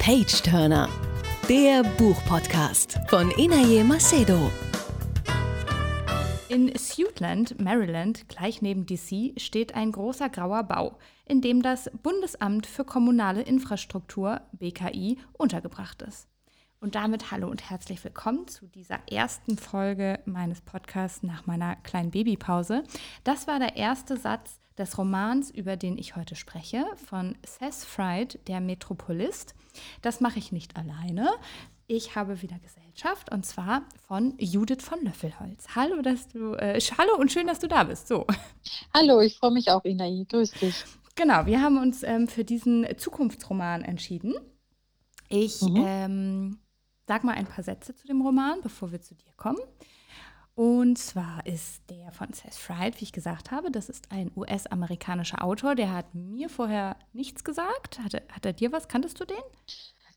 Page Turner, der Buchpodcast von Inaye Macedo. In Suitland, Maryland, gleich neben DC, steht ein großer grauer Bau, in dem das Bundesamt für kommunale Infrastruktur, BKI, untergebracht ist. Und damit hallo und herzlich willkommen zu dieser ersten Folge meines Podcasts nach meiner kleinen Babypause. Das war der erste Satz des Romans, über den ich heute spreche, von Seth Fried, der Metropolist. Das mache ich nicht alleine. Ich habe wieder Gesellschaft und zwar von Judith von Löffelholz. Hallo, dass du, äh, hallo und schön, dass du da bist. So. Hallo, ich freue mich auch, Inai. Grüß dich. Genau, wir haben uns ähm, für diesen Zukunftsroman entschieden. Ich mhm. ähm, sag mal ein paar Sätze zu dem Roman, bevor wir zu dir kommen. Und zwar ist der von Seth Fried, wie ich gesagt habe, das ist ein US-amerikanischer Autor, der hat mir vorher nichts gesagt. Hat, hat er dir was? Kanntest du den?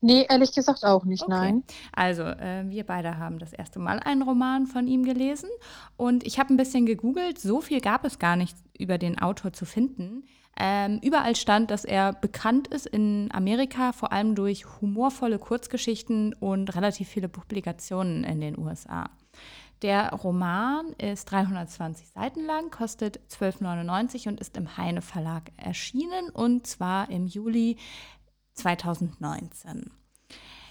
Nee, ehrlich gesagt auch nicht, okay. nein. Also, äh, wir beide haben das erste Mal einen Roman von ihm gelesen und ich habe ein bisschen gegoogelt. So viel gab es gar nicht über den Autor zu finden. Ähm, überall stand, dass er bekannt ist in Amerika, vor allem durch humorvolle Kurzgeschichten und relativ viele Publikationen in den USA. Der Roman ist 320 Seiten lang, kostet 12,99 und ist im Heine Verlag erschienen und zwar im Juli 2019.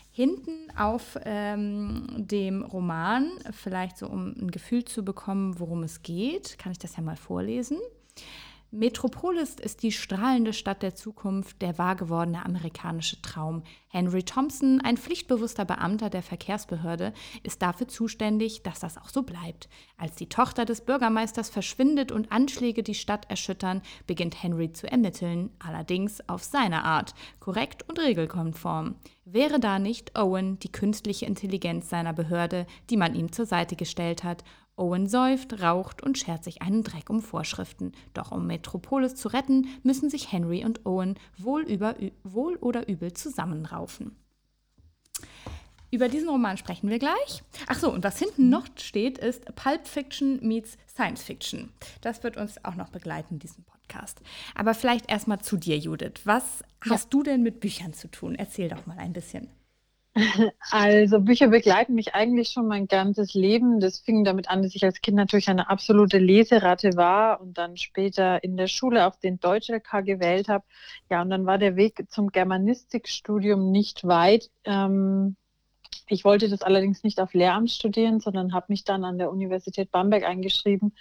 Hinten auf ähm, dem Roman, vielleicht so um ein Gefühl zu bekommen, worum es geht, kann ich das ja mal vorlesen. Metropolis ist die strahlende Stadt der Zukunft, der wahrgewordene amerikanische Traum. Henry Thompson, ein pflichtbewusster Beamter der Verkehrsbehörde, ist dafür zuständig, dass das auch so bleibt. Als die Tochter des Bürgermeisters verschwindet und Anschläge die Stadt erschüttern, beginnt Henry zu ermitteln, allerdings auf seine Art, korrekt und regelkonform. Wäre da nicht Owen die künstliche Intelligenz seiner Behörde, die man ihm zur Seite gestellt hat Owen säuft, raucht und schert sich einen Dreck um Vorschriften. Doch um Metropolis zu retten, müssen sich Henry und Owen wohl, über, wohl oder übel zusammenraufen. Über diesen Roman sprechen wir gleich. Ach so, und was hinten noch steht, ist Pulp Fiction meets Science Fiction. Das wird uns auch noch begleiten in diesem Podcast. Aber vielleicht erstmal zu dir, Judith. Was ja. hast du denn mit Büchern zu tun? Erzähl doch mal ein bisschen. Also Bücher begleiten mich eigentlich schon mein ganzes Leben. Das fing damit an, dass ich als Kind natürlich eine absolute Leseratte war und dann später in der Schule auf den Deutsch-LK gewählt habe. Ja, und dann war der Weg zum Germanistikstudium nicht weit. Ähm, ich wollte das allerdings nicht auf Lehramt studieren, sondern habe mich dann an der Universität Bamberg eingeschrieben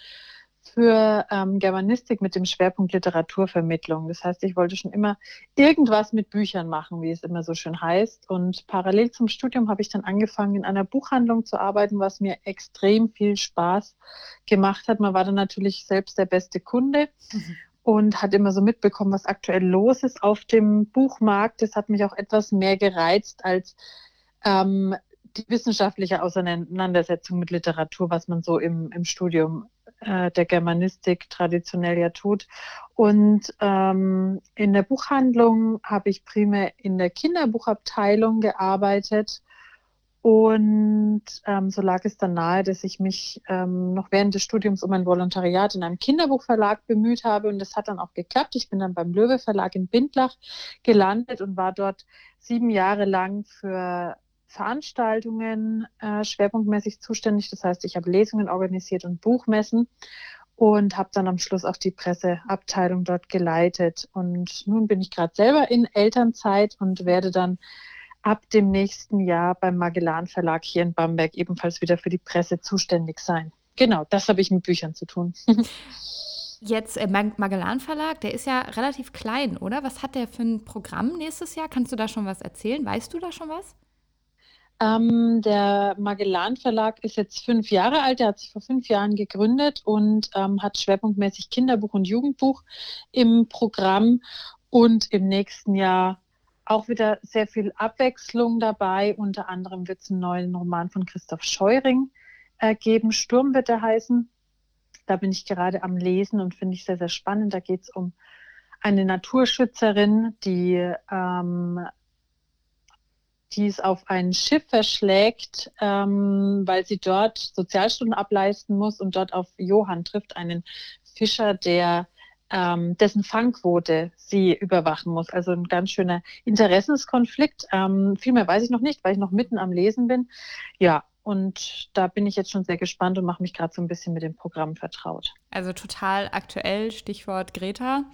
für ähm, Germanistik mit dem Schwerpunkt Literaturvermittlung. Das heißt, ich wollte schon immer irgendwas mit Büchern machen, wie es immer so schön heißt. Und parallel zum Studium habe ich dann angefangen, in einer Buchhandlung zu arbeiten, was mir extrem viel Spaß gemacht hat. Man war dann natürlich selbst der beste Kunde. Mhm. Und hat immer so mitbekommen, was aktuell los ist auf dem Buchmarkt. Das hat mich auch etwas mehr gereizt als ähm, die wissenschaftliche Auseinandersetzung mit Literatur, was man so im, im Studium äh, der Germanistik traditionell ja tut. Und ähm, in der Buchhandlung habe ich primär in der Kinderbuchabteilung gearbeitet. Und ähm, so lag es dann nahe, dass ich mich ähm, noch während des Studiums um ein Volontariat in einem Kinderbuchverlag bemüht habe. Und das hat dann auch geklappt. Ich bin dann beim Löwe Verlag in Bindlach gelandet und war dort sieben Jahre lang für Veranstaltungen äh, schwerpunktmäßig zuständig. Das heißt, ich habe Lesungen organisiert und Buchmessen und habe dann am Schluss auch die Presseabteilung dort geleitet. Und nun bin ich gerade selber in Elternzeit und werde dann ab dem nächsten Jahr beim Magellan Verlag hier in Bamberg ebenfalls wieder für die Presse zuständig sein. Genau, das habe ich mit Büchern zu tun. Jetzt äh, Magellan Verlag, der ist ja relativ klein, oder? Was hat der für ein Programm nächstes Jahr? Kannst du da schon was erzählen? Weißt du da schon was? Ähm, der Magellan Verlag ist jetzt fünf Jahre alt. Er hat sich vor fünf Jahren gegründet und ähm, hat schwerpunktmäßig Kinderbuch und Jugendbuch im Programm und im nächsten Jahr auch wieder sehr viel Abwechslung dabei. Unter anderem wird es einen neuen Roman von Christoph Scheuring äh, geben. Sturm wird er heißen. Da bin ich gerade am Lesen und finde ich sehr, sehr spannend. Da geht es um eine Naturschützerin, die ähm, die es auf ein Schiff verschlägt, ähm, weil sie dort Sozialstunden ableisten muss und dort auf Johann trifft, einen Fischer, der ähm, dessen Fangquote sie überwachen muss. Also ein ganz schöner Interessenskonflikt. Ähm, viel mehr weiß ich noch nicht, weil ich noch mitten am Lesen bin. Ja, und da bin ich jetzt schon sehr gespannt und mache mich gerade so ein bisschen mit dem Programm vertraut. Also total aktuell, Stichwort Greta.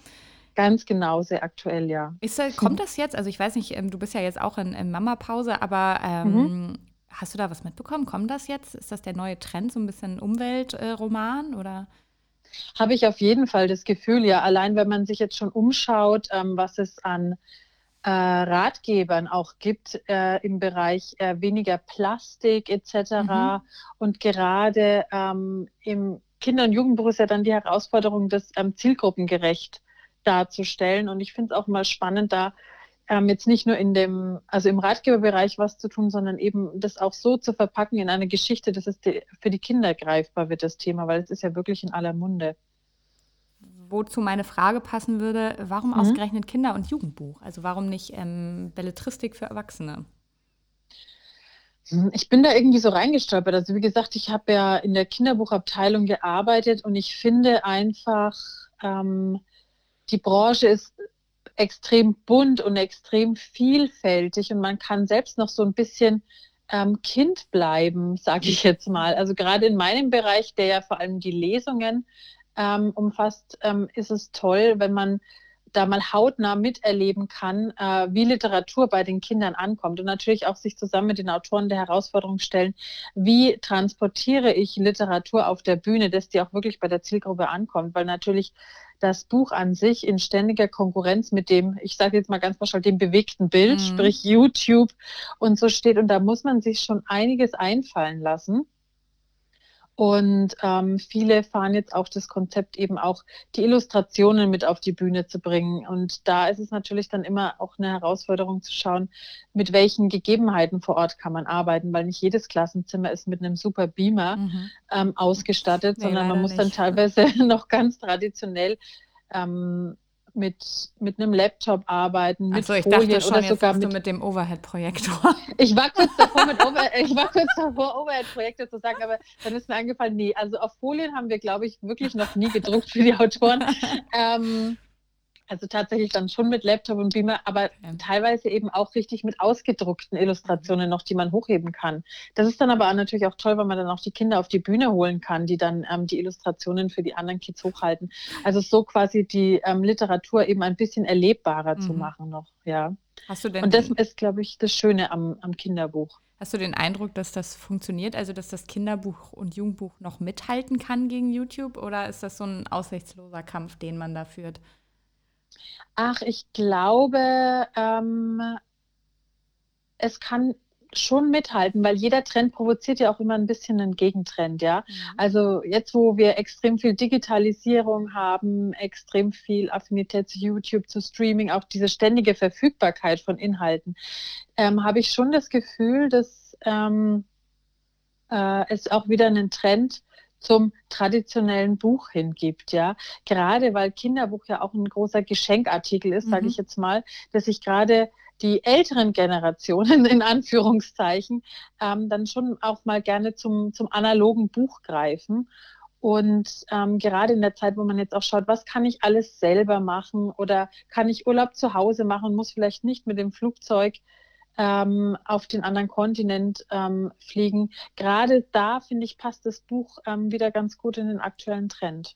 Ganz genau, sehr aktuell, ja. Ist, kommt das jetzt? Also ich weiß nicht, ähm, du bist ja jetzt auch in, in Mama-Pause, aber ähm, mhm. hast du da was mitbekommen? Kommt das jetzt? Ist das der neue Trend, so ein bisschen Umweltroman oder? Habe ich auf jeden Fall das Gefühl, ja. Allein wenn man sich jetzt schon umschaut, ähm, was es an äh, Ratgebern auch gibt äh, im Bereich äh, weniger Plastik etc. Mhm. Und gerade ähm, im Kinder- und Jugendbuch ist ja dann die Herausforderung, das ähm, zielgruppengerecht darzustellen. Und ich finde es auch mal spannend, da ähm, jetzt nicht nur in dem, also im Ratgeberbereich was zu tun, sondern eben das auch so zu verpacken in eine Geschichte, dass es die, für die Kinder greifbar wird, das Thema, weil es ist ja wirklich in aller Munde wozu meine Frage passen würde, warum mhm. ausgerechnet Kinder- und Jugendbuch? Also warum nicht ähm, Belletristik für Erwachsene? Hm, ich bin da irgendwie so reingestolpert. Also wie gesagt, ich habe ja in der Kinderbuchabteilung gearbeitet und ich finde einfach, ähm, die Branche ist extrem bunt und extrem vielfältig und man kann selbst noch so ein bisschen ähm, Kind bleiben, sage ich jetzt mal. Also gerade in meinem Bereich, der ja vor allem die Lesungen ähm, umfasst, ähm, ist es toll, wenn man da mal hautnah miterleben kann, äh, wie Literatur bei den Kindern ankommt und natürlich auch sich zusammen mit den Autoren der Herausforderung stellen, wie transportiere ich Literatur auf der Bühne, dass die auch wirklich bei der Zielgruppe ankommt, weil natürlich das Buch an sich in ständiger Konkurrenz mit dem, ich sage jetzt mal ganz pauschal, dem bewegten Bild, mhm. sprich YouTube und so steht und da muss man sich schon einiges einfallen lassen. Und ähm, viele fahren jetzt auch das Konzept, eben auch die Illustrationen mit auf die Bühne zu bringen. Und da ist es natürlich dann immer auch eine Herausforderung zu schauen, mit welchen Gegebenheiten vor Ort kann man arbeiten, weil nicht jedes Klassenzimmer ist mit einem super Beamer mhm. ähm, ausgestattet, nee, sondern man muss nicht. dann teilweise noch ganz traditionell ähm, mit, mit einem Laptop arbeiten, mit so, ich Folien dachte schon, oder sogar mit, mit dem Overhead-Projektor. Ich war kurz davor, mit Over, ich war kurz davor, Overhead-Projektor zu sagen, aber dann ist mir eingefallen, nee, also auf Folien haben wir, glaube ich, wirklich noch nie gedruckt für die Autoren. ähm, also tatsächlich dann schon mit Laptop und Beamer, aber okay. teilweise eben auch richtig mit ausgedruckten Illustrationen noch, die man hochheben kann. Das ist dann aber natürlich auch toll, weil man dann auch die Kinder auf die Bühne holen kann, die dann ähm, die Illustrationen für die anderen Kids hochhalten. Also so quasi die ähm, Literatur eben ein bisschen erlebbarer mhm. zu machen noch, ja. Hast du denn und das ist, glaube ich, das Schöne am, am Kinderbuch. Hast du den Eindruck, dass das funktioniert, also dass das Kinderbuch und Jugendbuch noch mithalten kann gegen YouTube oder ist das so ein aussichtsloser Kampf, den man da führt? Ach, ich glaube, ähm, es kann schon mithalten, weil jeder Trend provoziert ja auch immer ein bisschen einen Gegentrend, ja. Mhm. Also jetzt, wo wir extrem viel Digitalisierung haben, extrem viel Affinität zu YouTube, zu Streaming, auch diese ständige Verfügbarkeit von Inhalten, ähm, habe ich schon das Gefühl, dass ähm, äh, es auch wieder einen Trend zum traditionellen Buch hingibt, ja. Gerade weil Kinderbuch ja auch ein großer Geschenkartikel ist, mhm. sage ich jetzt mal, dass sich gerade die älteren Generationen in Anführungszeichen ähm, dann schon auch mal gerne zum, zum analogen Buch greifen. Und ähm, gerade in der Zeit, wo man jetzt auch schaut, was kann ich alles selber machen oder kann ich Urlaub zu Hause machen, muss vielleicht nicht mit dem Flugzeug ähm, auf den anderen Kontinent ähm, fliegen. Gerade da, finde ich, passt das Buch ähm, wieder ganz gut in den aktuellen Trend.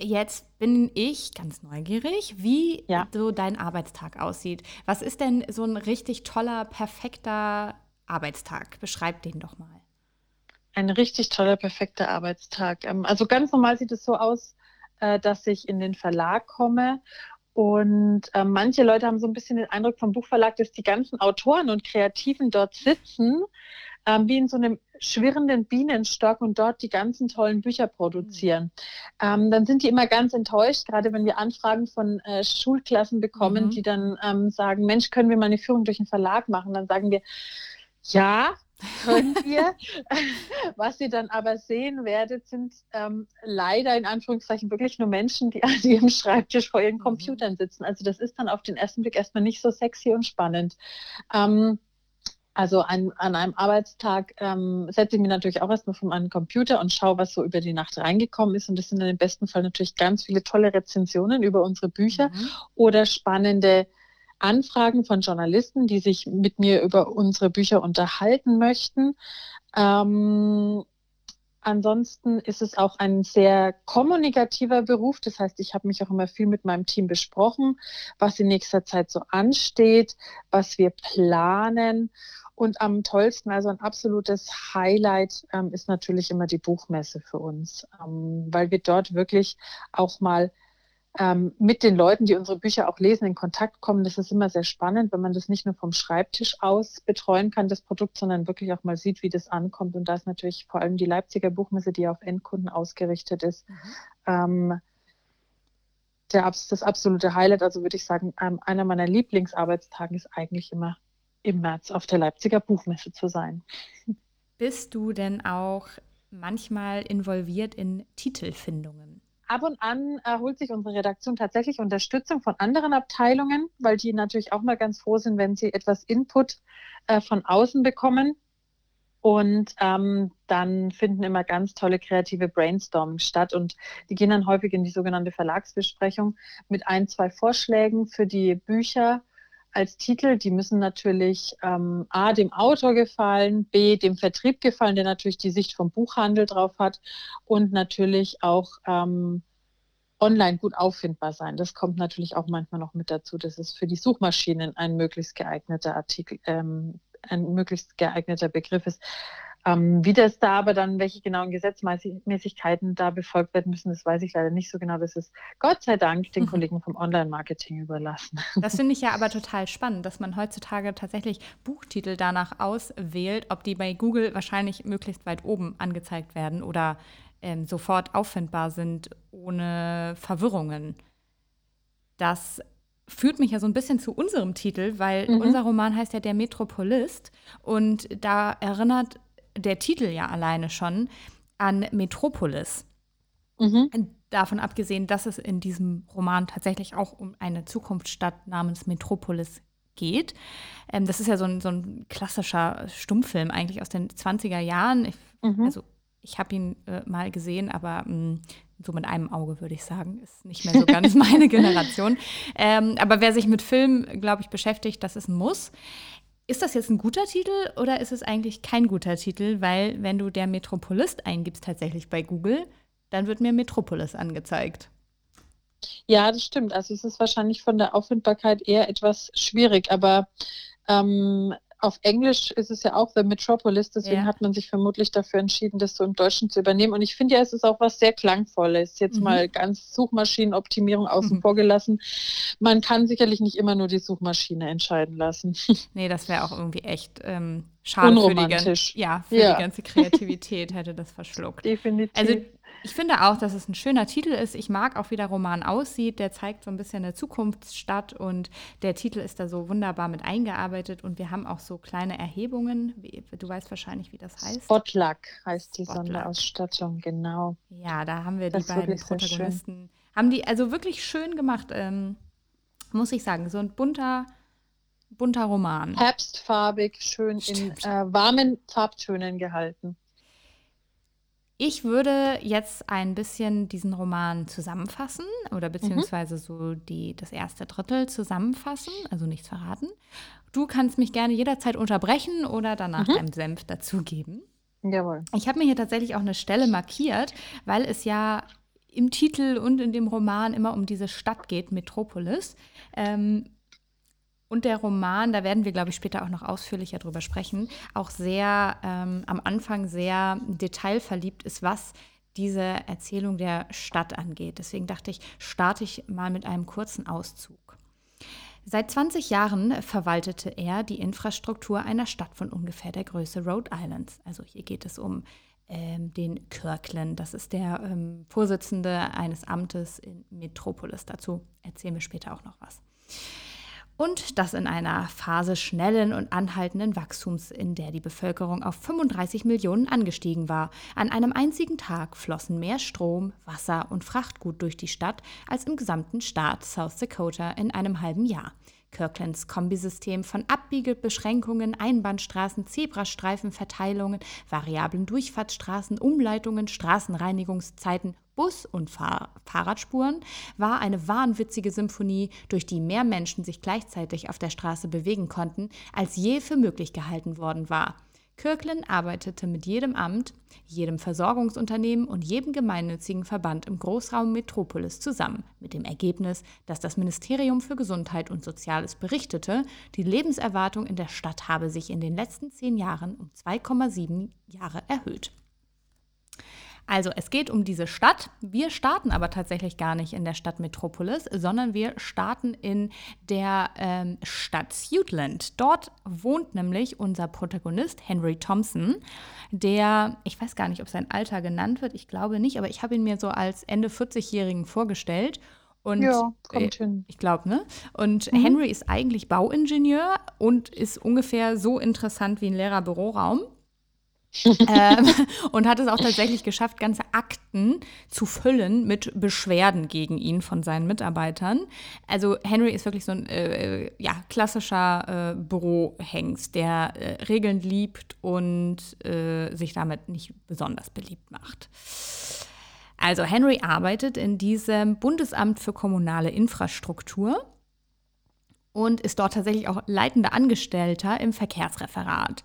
Jetzt bin ich ganz neugierig, wie ja. so dein Arbeitstag aussieht. Was ist denn so ein richtig toller, perfekter Arbeitstag? Beschreib den doch mal. Ein richtig toller, perfekter Arbeitstag. Ähm, also ganz normal sieht es so aus, äh, dass ich in den Verlag komme und äh, manche Leute haben so ein bisschen den Eindruck vom Buchverlag, dass die ganzen Autoren und Kreativen dort sitzen, äh, wie in so einem schwirrenden Bienenstock und dort die ganzen tollen Bücher produzieren. Ähm, dann sind die immer ganz enttäuscht, gerade wenn wir Anfragen von äh, Schulklassen bekommen, mhm. die dann ähm, sagen, Mensch, können wir mal eine Führung durch den Verlag machen? Dann sagen wir, ja, können wir. Was ihr dann aber sehen werdet, sind ähm, leider in Anführungszeichen wirklich nur Menschen, die an ihrem Schreibtisch vor ihren mhm. Computern sitzen. Also das ist dann auf den ersten Blick erstmal nicht so sexy und spannend. Ähm, Also ein, an einem Arbeitstag ähm, setze ich mich natürlich auch erstmal vor meinen Computer und schaue, was so über die Nacht reingekommen ist. Und das sind dann im besten Fall natürlich ganz viele tolle Rezensionen über unsere Bücher mhm. oder spannende Anfragen von Journalisten, die sich mit mir über unsere Bücher unterhalten möchten. Ähm, ansonsten ist es auch ein sehr kommunikativer Beruf. Das heißt, ich habe mich auch immer viel mit meinem Team besprochen, was in nächster Zeit so ansteht, was wir planen. Und am tollsten, also ein absolutes Highlight ähm, ist natürlich immer die Buchmesse für uns, ähm, weil wir dort wirklich auch mal ähm, mit den Leuten, die unsere Bücher auch lesen, in Kontakt kommen. Das ist immer sehr spannend, wenn man das nicht nur vom Schreibtisch aus betreuen kann, das Produkt, sondern wirklich auch mal sieht, wie das ankommt. Und da ist natürlich vor allem die Leipziger Buchmesse, die auf Endkunden ausgerichtet ist. Mhm. Ähm, der, das absolute Highlight, also würde ich sagen, ähm, einer meiner Lieblingsarbeitstage ist eigentlich immer im März auf der Leipziger Buchmesse zu sein. Bist du denn auch manchmal involviert in Titelfindungen? Ab und an äh, holt sich unsere Redaktion tatsächlich Unterstützung von anderen Abteilungen, weil die natürlich auch mal ganz froh sind, wenn sie etwas Input äh, von außen bekommen. Und ähm, dann finden immer ganz tolle kreative Brainstorming statt. Und die gehen dann häufig in die sogenannte Verlagsbesprechung mit ein, zwei Vorschlägen für die Bücher als Titel, die müssen natürlich ähm, A, dem Autor gefallen, B, dem Vertrieb gefallen, der natürlich die Sicht vom Buchhandel drauf hat und natürlich auch ähm, online gut auffindbar sein. Das kommt natürlich auch manchmal noch mit dazu, dass es für die Suchmaschinen ein möglichst geeigneter Artikel, ähm, ein möglichst geeigneter Begriff ist. Ähm, wie das da aber dann, welche genauen Gesetzmäßigkeiten da befolgt werden müssen, das weiß ich leider nicht so genau. Das ist Gott sei Dank den mhm. Kollegen vom Online-Marketing überlassen. Das finde ich ja aber total spannend, dass man heutzutage tatsächlich Buchtitel danach auswählt, ob die bei Google wahrscheinlich möglichst weit oben angezeigt werden oder ähm, sofort auffindbar sind, ohne Verwirrungen. Das führt mich ja so ein bisschen zu unserem Titel, weil mhm. unser Roman heißt ja Der Metropolist und da erinnert der Titel ja alleine schon an Metropolis. Mhm. Davon abgesehen, dass es in diesem Roman tatsächlich auch um eine Zukunftsstadt namens Metropolis geht. Ähm, das ist ja so ein, so ein, klassischer Stummfilm eigentlich aus den 20er Jahren. Ich, mhm. Also ich habe ihn äh, mal gesehen, aber mh, mm, so mit einem Auge würde ich sagen, ist nicht mehr so ganz meine Generation. Ähm, aber wer sich mit Film, glaube ich, beschäftigt, das ist ein Muss. Ist das jetzt ein guter Titel oder ist es eigentlich kein guter Titel? Weil, wenn du der Metropolist eingibst tatsächlich bei Google, dann wird mir Metropolis angezeigt. Ja, das stimmt. Also es ist wahrscheinlich von der Auffindbarkeit eher etwas schwierig, aber ähm, auf Englisch ist es ja auch The Metropolis, deswegen ja. hat man sich vermutlich dafür entschieden, das so im Deutschen zu übernehmen. Und ich finde ja, es ist auch was sehr Klangvolles. Jetzt mhm. mal ganz Suchmaschinenoptimierung außen mhm. vor gelassen. Man kann sicherlich nicht immer nur die Suchmaschine entscheiden lassen. Nee, das wäre auch irgendwie echt ähm, schade für die, ja, für ja. die ganze Kreativität, hätte das verschluckt. Definitiv. Also ich finde auch, dass es ein schöner Titel ist. Ich mag auch, wie der Roman aussieht. Der zeigt so ein bisschen eine Zukunftsstadt und der Titel ist da so wunderbar mit eingearbeitet und wir haben auch so kleine Erhebungen. Du weißt wahrscheinlich, wie das heißt. Spotluck heißt die Spotluck. Sonderausstattung, genau. Ja, da haben wir das die beiden Protagonisten. Haben die also wirklich schön gemacht, ähm, muss ich sagen. So ein bunter, bunter Roman. Herbstfarbig, schön Stimmt. in äh, warmen Farbtönen gehalten. Ich würde jetzt ein bisschen diesen Roman zusammenfassen oder beziehungsweise mhm. so die, das erste Drittel zusammenfassen, also nichts verraten. Du kannst mich gerne jederzeit unterbrechen oder danach mhm. deinen Senf dazugeben. Jawohl. Ich habe mir hier tatsächlich auch eine Stelle markiert, weil es ja im Titel und in dem Roman immer um diese Stadt geht, Metropolis. Ähm, und der Roman, da werden wir, glaube ich, später auch noch ausführlicher drüber sprechen, auch sehr ähm, am Anfang sehr detailverliebt ist, was diese Erzählung der Stadt angeht. Deswegen dachte ich, starte ich mal mit einem kurzen Auszug. Seit 20 Jahren verwaltete er die Infrastruktur einer Stadt von ungefähr der Größe Rhode Islands. Also hier geht es um ähm, den Kirkland. Das ist der ähm, Vorsitzende eines Amtes in Metropolis. Dazu erzählen wir später auch noch was und das in einer Phase schnellen und anhaltenden Wachstums, in der die Bevölkerung auf 35 Millionen angestiegen war. An einem einzigen Tag flossen mehr Strom, Wasser und Frachtgut durch die Stadt als im gesamten Staat South Dakota in einem halben Jahr. Kirklands Kombisystem von Abbiegebeschränkungen, Einbahnstraßen, Zebrastreifenverteilungen, variablen Durchfahrtsstraßen, Umleitungen, Straßenreinigungszeiten, Bus- und Fahr Fahrradspuren war eine wahnwitzige Symphonie, durch die mehr Menschen sich gleichzeitig auf der Straße bewegen konnten, als je für möglich gehalten worden war. Kirkland arbeitete mit jedem Amt, jedem Versorgungsunternehmen und jedem gemeinnützigen Verband im Großraum Metropolis zusammen, mit dem Ergebnis, dass das Ministerium für Gesundheit und Soziales berichtete, die Lebenserwartung in der Stadt habe sich in den letzten zehn Jahren um 2,7 Jahre erhöht. Also es geht um diese Stadt. Wir starten aber tatsächlich gar nicht in der Stadt Metropolis, sondern wir starten in der ähm, Stadt Suitland. Dort wohnt nämlich unser Protagonist Henry Thompson, der, ich weiß gar nicht, ob sein Alter genannt wird, ich glaube nicht, aber ich habe ihn mir so als Ende 40-Jährigen vorgestellt. Und ja, kommt äh, hin. Ich glaube, ne? Und Mhm. Henry ist eigentlich Bauingenieur und ist ungefähr so interessant wie ein leerer Büroraum ähm, und hat es auch tatsächlich geschafft, ganze Akten zu füllen mit Beschwerden gegen ihn von seinen Mitarbeitern. Also Henry ist wirklich so ein äh, ja, klassischer äh, Bürohengst, der äh, Regeln liebt und äh, sich damit nicht besonders beliebt macht. Also Henry arbeitet in diesem Bundesamt für kommunale Infrastruktur und ist dort tatsächlich auch leitender Angestellter im Verkehrsreferat.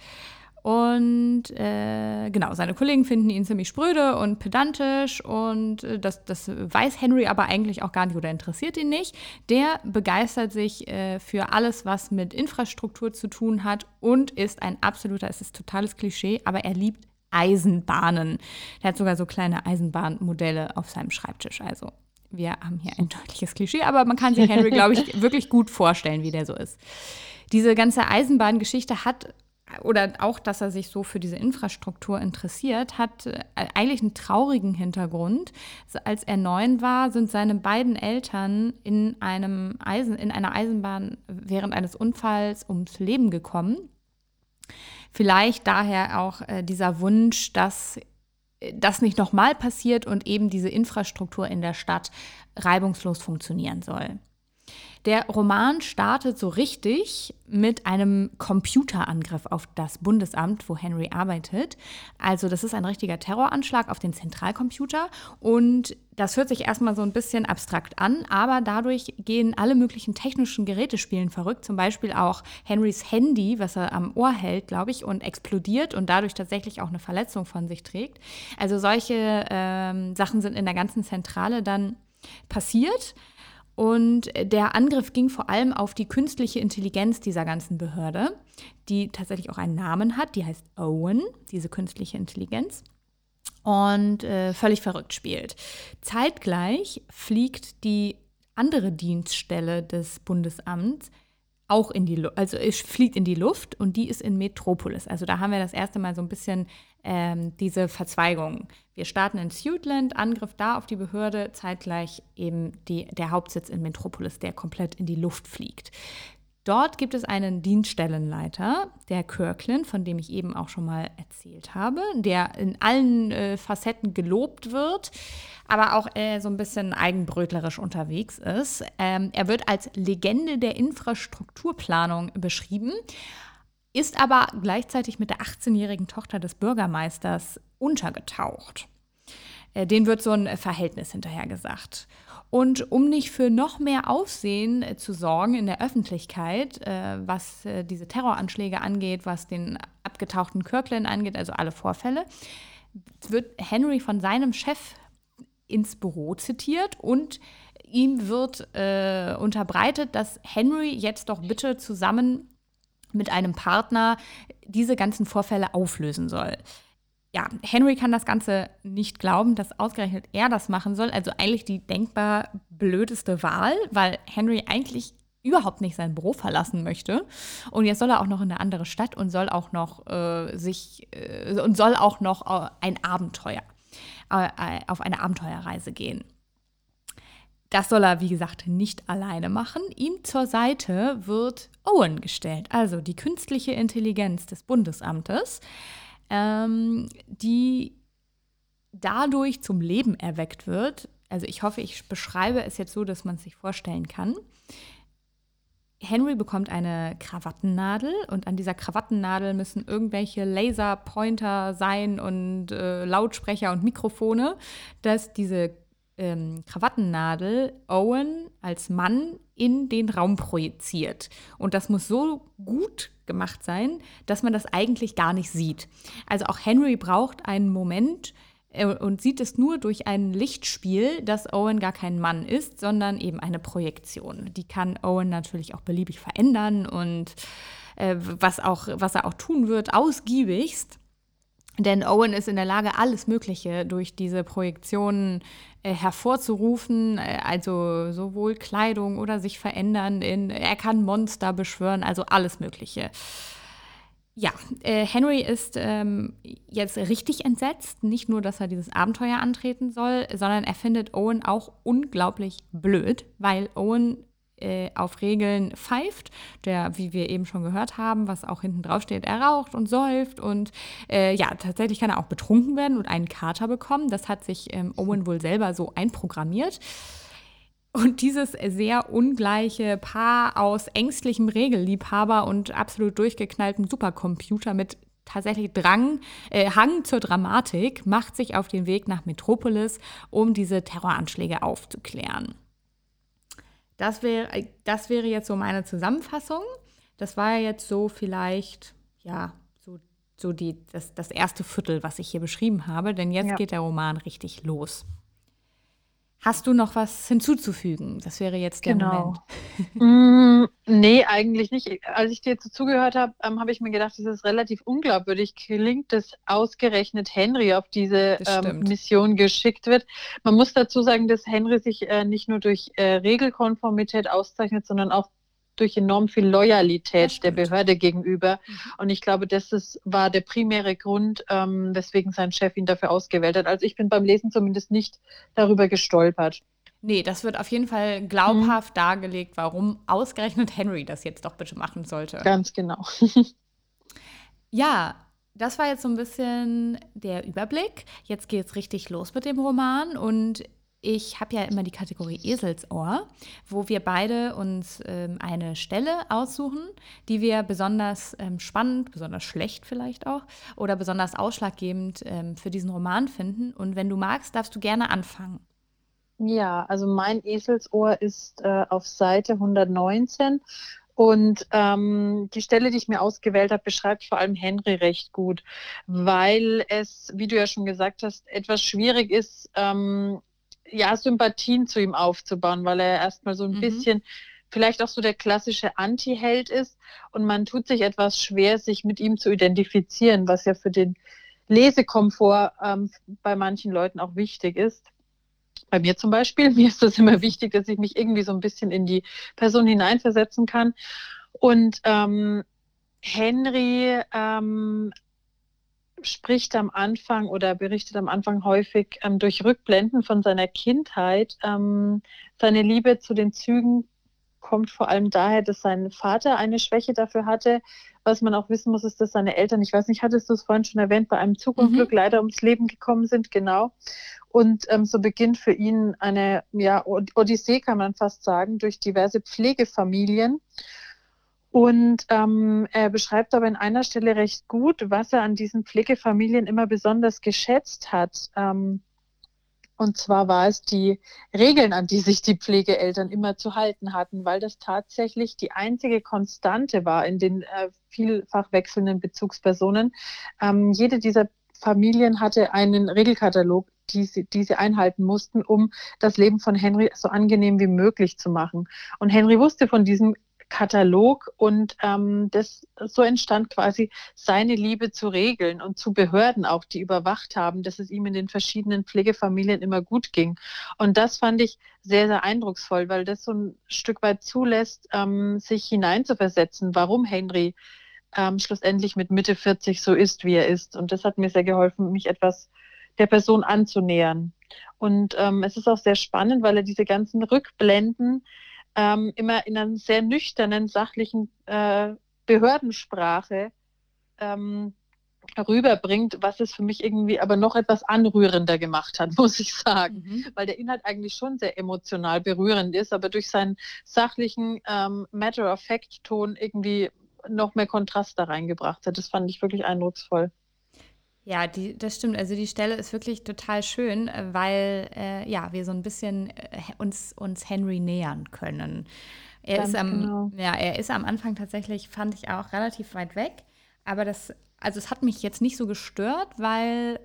Und äh, genau, seine Kollegen finden ihn ziemlich spröde und pedantisch und äh, das, das weiß Henry aber eigentlich auch gar nicht oder interessiert ihn nicht. Der begeistert sich äh, für alles, was mit Infrastruktur zu tun hat und ist ein absoluter, es ist totales Klischee, aber er liebt Eisenbahnen. Er hat sogar so kleine Eisenbahnmodelle auf seinem Schreibtisch. Also wir haben hier ein deutliches Klischee, aber man kann sich Henry, glaube ich, wirklich gut vorstellen, wie der so ist. Diese ganze Eisenbahngeschichte hat oder auch, dass er sich so für diese Infrastruktur interessiert, hat äh, eigentlich einen traurigen Hintergrund. Als er neun war, sind seine beiden Eltern in, einem Eisen, in einer Eisenbahn während eines Unfalls ums Leben gekommen. Vielleicht daher auch äh, dieser Wunsch, dass das nicht nochmal passiert und eben diese Infrastruktur in der Stadt reibungslos funktionieren soll. Der Roman startet so richtig mit einem Computerangriff auf das Bundesamt, wo Henry arbeitet. Also das ist ein richtiger Terroranschlag auf den Zentralcomputer und das hört sich erstmal so ein bisschen abstrakt an, aber dadurch gehen alle möglichen technischen Gerätespielen verrückt, zum Beispiel auch Henrys Handy, was er am Ohr hält, glaube ich, und explodiert und dadurch tatsächlich auch eine Verletzung von sich trägt. Also solche ähm, Sachen sind in der ganzen Zentrale dann passiert. Und der Angriff ging vor allem auf die künstliche Intelligenz dieser ganzen Behörde, die tatsächlich auch einen Namen hat, die heißt Owen, diese künstliche Intelligenz, und äh, völlig verrückt spielt. Zeitgleich fliegt die andere Dienststelle des Bundesamts auch in die Luft, also es fliegt in die Luft und die ist in Metropolis. Also da haben wir das erste Mal so ein bisschen ähm, diese Verzweigung. Wir starten in Suitland, Angriff da auf die Behörde, zeitgleich eben die, der Hauptsitz in Metropolis, der komplett in die Luft fliegt. Dort gibt es einen Dienststellenleiter, der Kirkland, von dem ich eben auch schon mal erzählt habe, der in allen äh, Facetten gelobt wird, aber auch äh, so ein bisschen eigenbrötlerisch unterwegs ist. Ähm, er wird als Legende der Infrastrukturplanung beschrieben, ist aber gleichzeitig mit der 18-jährigen Tochter des Bürgermeisters untergetaucht. Äh, den wird so ein Verhältnis hinterher gesagt. Und um nicht für noch mehr Aufsehen äh, zu sorgen in der Öffentlichkeit, äh, was äh, diese Terroranschläge angeht, was den abgetauchten Kirkland angeht, also alle Vorfälle, wird Henry von seinem Chef ins Büro zitiert und ihm wird äh, unterbreitet, dass Henry jetzt doch bitte zusammen mit einem Partner diese ganzen Vorfälle auflösen soll ja, Henry kann das Ganze nicht glauben, dass ausgerechnet er das machen soll. Also eigentlich die denkbar blödeste Wahl, weil Henry eigentlich überhaupt nicht sein Büro verlassen möchte. Und jetzt soll er auch noch in eine andere Stadt und soll auch noch äh, sich äh, und soll auch noch äh, ein Abenteuer äh, auf eine Abenteuerreise gehen. Das soll er, wie gesagt, nicht alleine machen. Ihm zur Seite wird Owen gestellt, also die künstliche Intelligenz des Bundesamtes ähm, die dadurch zum Leben erweckt wird. Also ich hoffe, ich beschreibe es jetzt so, dass man es sich vorstellen kann. Henry bekommt eine Krawattennadel und an dieser Krawattennadel müssen irgendwelche Laserpointer sein und äh, Lautsprecher und Mikrofone, dass diese ähm, Krawattennadel Owen als Mann in den Raum projiziert. Und das muss so gut gemacht sein, dass man das eigentlich gar nicht sieht. Also auch Henry braucht einen Moment, äh, und sieht es nur durch ein Lichtspiel, dass Owen gar kein Mann ist, sondern eben eine Projektion. Die kann Owen natürlich auch beliebig verändern und äh, was, auch, was er auch tun wird, ausgiebigst. Denn Owen ist in der Lage, alles Mögliche durch diese Projektionen äh, hervorzurufen, äh, also sowohl Kleidung oder sich verändern. In, er kann Monster beschwören, also alles Mögliche. Ja, äh, Henry ist ähm, jetzt richtig entsetzt. Nicht nur, dass er dieses Abenteuer antreten soll, sondern er findet Owen auch unglaublich blöd, weil Owen äh, auf Regeln pfeift, der, wie wir eben schon gehört haben, was auch hinten drauf steht, er raucht und säuft und äh, ja, tatsächlich kann er auch betrunken werden und einen Kater bekommen. Das hat sich ähm, Owen wohl selber so einprogrammiert. Und dieses sehr ungleiche Paar aus ängstlichem Regelliebhaber und absolut durchgeknalltem Supercomputer mit tatsächlich Drang, äh, Hang zur Dramatik, macht sich auf den Weg nach Metropolis, um diese Terroranschläge aufzuklären. Das, wär, das wäre jetzt so meine Zusammenfassung. Das war ja jetzt so vielleicht, ja, so, so die, das, das erste Viertel, was ich hier beschrieben habe, denn jetzt ja. geht der Roman richtig los. Hast du noch was hinzuzufügen? Das wäre jetzt der genau. Moment. mm, nee, eigentlich nicht. Als ich dir jetzt zugehört habe, ähm, habe ich mir gedacht, das ist relativ unglaubwürdig. Klingt es ausgerechnet Henry auf diese ähm, Mission geschickt wird. Man muss dazu sagen, dass Henry sich äh, nicht nur durch äh, Regelkonformität auszeichnet, sondern auch durch enorm viel Loyalität der Behörde gegenüber. Mhm. Und ich glaube, das ist, war der primäre Grund, ähm, weswegen sein Chef ihn dafür ausgewählt hat. Also ich bin beim Lesen zumindest nicht darüber gestolpert. Nee, das wird auf jeden Fall glaubhaft mhm. dargelegt, warum ausgerechnet Henry das jetzt doch bitte machen sollte. Ganz genau. ja, das war jetzt so ein bisschen der Überblick. Jetzt geht es richtig los mit dem Roman und ich habe ja immer die Kategorie Eselsohr, wo wir beide uns ähm, eine Stelle aussuchen, die wir besonders ähm, spannend, besonders schlecht vielleicht auch oder besonders ausschlaggebend ähm, für diesen Roman finden. Und wenn du magst, darfst du gerne anfangen. Ja, also mein Eselsohr ist äh, auf Seite 119 und ähm, die Stelle, die ich mir ausgewählt habe, beschreibt vor allem Henry recht gut, weil es, wie du ja schon gesagt hast, etwas schwierig ist, ähm, ja, Sympathien zu ihm aufzubauen, weil er erstmal so ein mhm. bisschen vielleicht auch so der klassische Anti-Held ist und man tut sich etwas schwer, sich mit ihm zu identifizieren, was ja für den Lesekomfort ähm, bei manchen Leuten auch wichtig ist. Bei mir zum Beispiel, mir ist das immer wichtig, dass ich mich irgendwie so ein bisschen in die Person hineinversetzen kann. Und ähm, Henry ähm, spricht am Anfang oder berichtet am Anfang häufig ähm, durch Rückblenden von seiner Kindheit. Ähm, seine Liebe zu den Zügen kommt vor allem daher, dass sein Vater eine Schwäche dafür hatte. Was man auch wissen muss, ist, dass seine Eltern, ich weiß nicht, hattest du es vorhin schon erwähnt, bei einem Zugunglück mhm. leider ums Leben gekommen sind, genau. Und ähm, so beginnt für ihn eine ja, Odyssee, kann man fast sagen, durch diverse Pflegefamilien. Und ähm, er beschreibt aber in einer Stelle recht gut, was er an diesen Pflegefamilien immer besonders geschätzt hat. Ähm, und zwar war es die Regeln, an die sich die Pflegeeltern immer zu halten hatten, weil das tatsächlich die einzige Konstante war in den äh, vielfach wechselnden Bezugspersonen. Ähm, jede dieser Familien hatte einen Regelkatalog, die sie, die sie einhalten mussten, um das Leben von Henry so angenehm wie möglich zu machen. Und Henry wusste von diesem Katalog und ähm, das, so entstand quasi seine Liebe zu Regeln und zu Behörden auch, die überwacht haben, dass es ihm in den verschiedenen Pflegefamilien immer gut ging. Und das fand ich sehr, sehr eindrucksvoll, weil das so ein Stück weit zulässt, ähm, sich hineinzuversetzen, warum Henry ähm, schlussendlich mit Mitte 40 so ist, wie er ist. Und das hat mir sehr geholfen, mich etwas der Person anzunähern. Und ähm, es ist auch sehr spannend, weil er diese ganzen Rückblenden ähm, immer in einer sehr nüchternen, sachlichen äh, Behördensprache ähm, rüberbringt, was es für mich irgendwie aber noch etwas anrührender gemacht hat, muss ich sagen. Mhm. Weil der Inhalt eigentlich schon sehr emotional berührend ist, aber durch seinen sachlichen ähm, Matter-of-Fact-Ton irgendwie noch mehr Kontrast da reingebracht hat. Das fand ich wirklich eindrucksvoll. Ja, die, das stimmt. Also die Stelle ist wirklich total schön, äh, weil äh, ja, wir so ein bisschen äh, uns, uns Henry nähern können. Er Ganz ist, am, genau. ja, er ist am Anfang tatsächlich, fand ich auch, relativ weit weg. Aber das, also es hat mich jetzt nicht so gestört, weil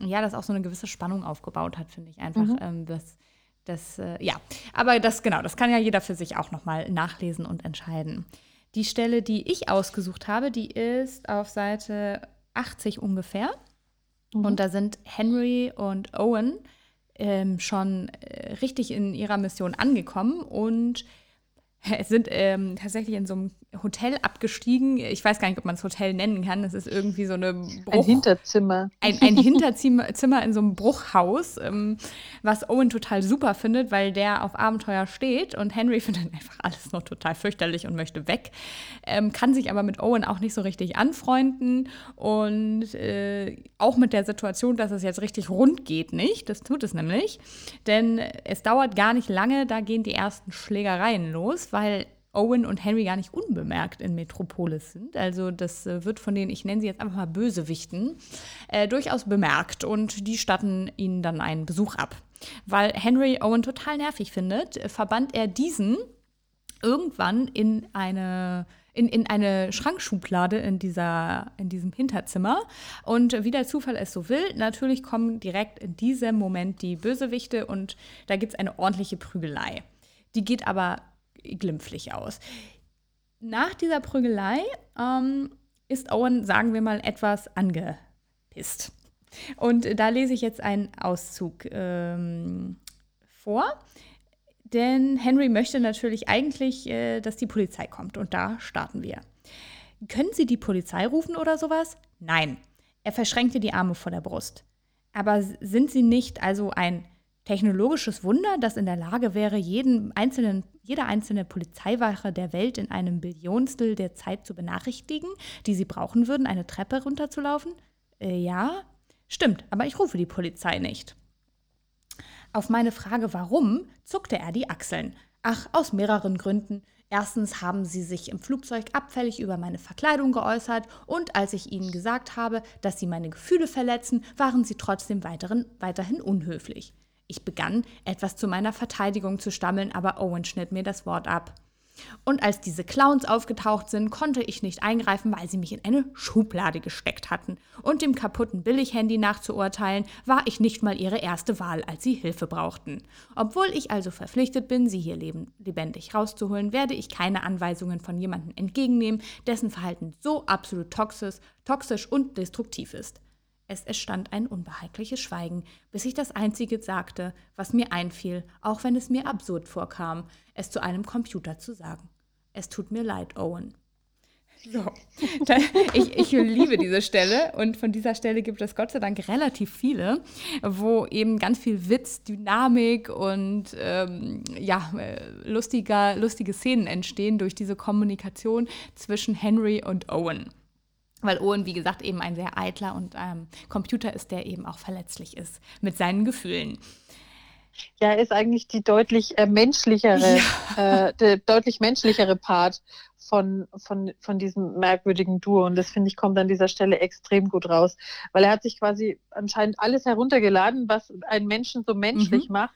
ja, das auch so eine gewisse Spannung aufgebaut hat, finde ich einfach. Mhm. Ähm, das, das, äh, ja, aber das, genau, das kann ja jeder für sich auch nochmal nachlesen und entscheiden. Die Stelle, die ich ausgesucht habe, die ist auf Seite 80 ungefähr. Mhm. Und da sind Henry und Owen ähm, schon äh, richtig in ihrer Mission angekommen und sind ähm, tatsächlich in so einem Hotel abgestiegen. Ich weiß gar nicht, ob man es Hotel nennen kann. Das ist irgendwie so eine Bruch, Ein Hinterzimmer. Ein, ein Hinterzimmer in so einem Bruchhaus, ähm, was Owen total super findet, weil der auf Abenteuer steht und Henry findet einfach alles noch total fürchterlich und möchte weg. Ähm, kann sich aber mit Owen auch nicht so richtig anfreunden und äh, auch mit der Situation, dass es jetzt richtig rund geht, nicht. Das tut es nämlich. Denn es dauert gar nicht lange, da gehen die ersten Schlägereien los, weil Owen und Henry gar nicht unbemerkt in Metropolis sind. Also das äh, wird von den, ich nenne sie jetzt einfach mal Bösewichten, äh, durchaus bemerkt und die statten ihnen dann einen Besuch ab. Weil Henry Owen total nervig findet, verbannt er diesen irgendwann in eine in, in eine Schrankschublade in, dieser, in diesem Hinterzimmer. Und wie der Zufall es so will, natürlich kommen direkt in diesem Moment die Bösewichte und da gibt es eine ordentliche Prügelei. Die geht aber glimpflich aus. Nach dieser Prügelei ähm, ist Owen, sagen wir mal, etwas angepisst. Und da lese ich jetzt einen Auszug ähm, vor. Denn Henry möchte natürlich eigentlich, äh, dass die Polizei kommt. Und da starten wir. Können Sie die Polizei rufen oder sowas? Nein. Er verschränkte die Arme vor der Brust. Aber sind Sie nicht also ein technologisches Wunder, das in der Lage wäre, jeden einzelnen, jede einzelne Polizeiwache der Welt in einem Billionstel der Zeit zu benachrichtigen, die sie brauchen würden, eine Treppe runterzulaufen? Äh, ja, stimmt, aber ich rufe die Polizei nicht. Auf meine Frage warum, zuckte er die Achseln. Ach, aus mehreren Gründen. Erstens haben sie sich im Flugzeug abfällig über meine Verkleidung geäußert und als ich ihnen gesagt habe, dass sie meine Gefühle verletzen, waren sie trotzdem weiteren, weiterhin unhöflich. Ich begann, etwas zu meiner Verteidigung zu stammeln, aber Owen schnitt mir das Wort ab. Und als diese Clowns aufgetaucht sind, konnte ich nicht eingreifen, weil sie mich in eine Schublade gesteckt hatten. Und dem kaputten Billighandy nachzuurteilen, war ich nicht mal ihre erste Wahl, als sie Hilfe brauchten. Obwohl ich also verpflichtet bin, sie hier lebendig rauszuholen, werde ich keine Anweisungen von jemandem entgegennehmen, dessen Verhalten so absolut toxisch, toxisch und destruktiv ist. Es entstand ein unbehagliches Schweigen, bis ich das Einzige sagte, was mir einfiel, auch wenn es mir absurd vorkam, es zu einem Computer zu sagen. Es tut mir leid, Owen. So, ich, ich liebe diese Stelle und von dieser Stelle gibt es Gott sei Dank relativ viele, wo eben ganz viel Witz, Dynamik und ähm, ja, äh, lustiger, lustige Szenen entstehen durch diese Kommunikation zwischen Henry und Owen weil Owen, wie gesagt, eben ein sehr eitler und ähm, Computer ist, der eben auch verletzlich ist mit seinen Gefühlen. Ja, er ist eigentlich die deutlich äh, menschlichere, ja. äh, der deutlich menschlichere Part von, von, von diesem merkwürdigen Duo. Und das finde ich kommt an dieser Stelle extrem gut raus, weil er hat sich quasi anscheinend alles heruntergeladen, was einen Menschen so menschlich mhm. macht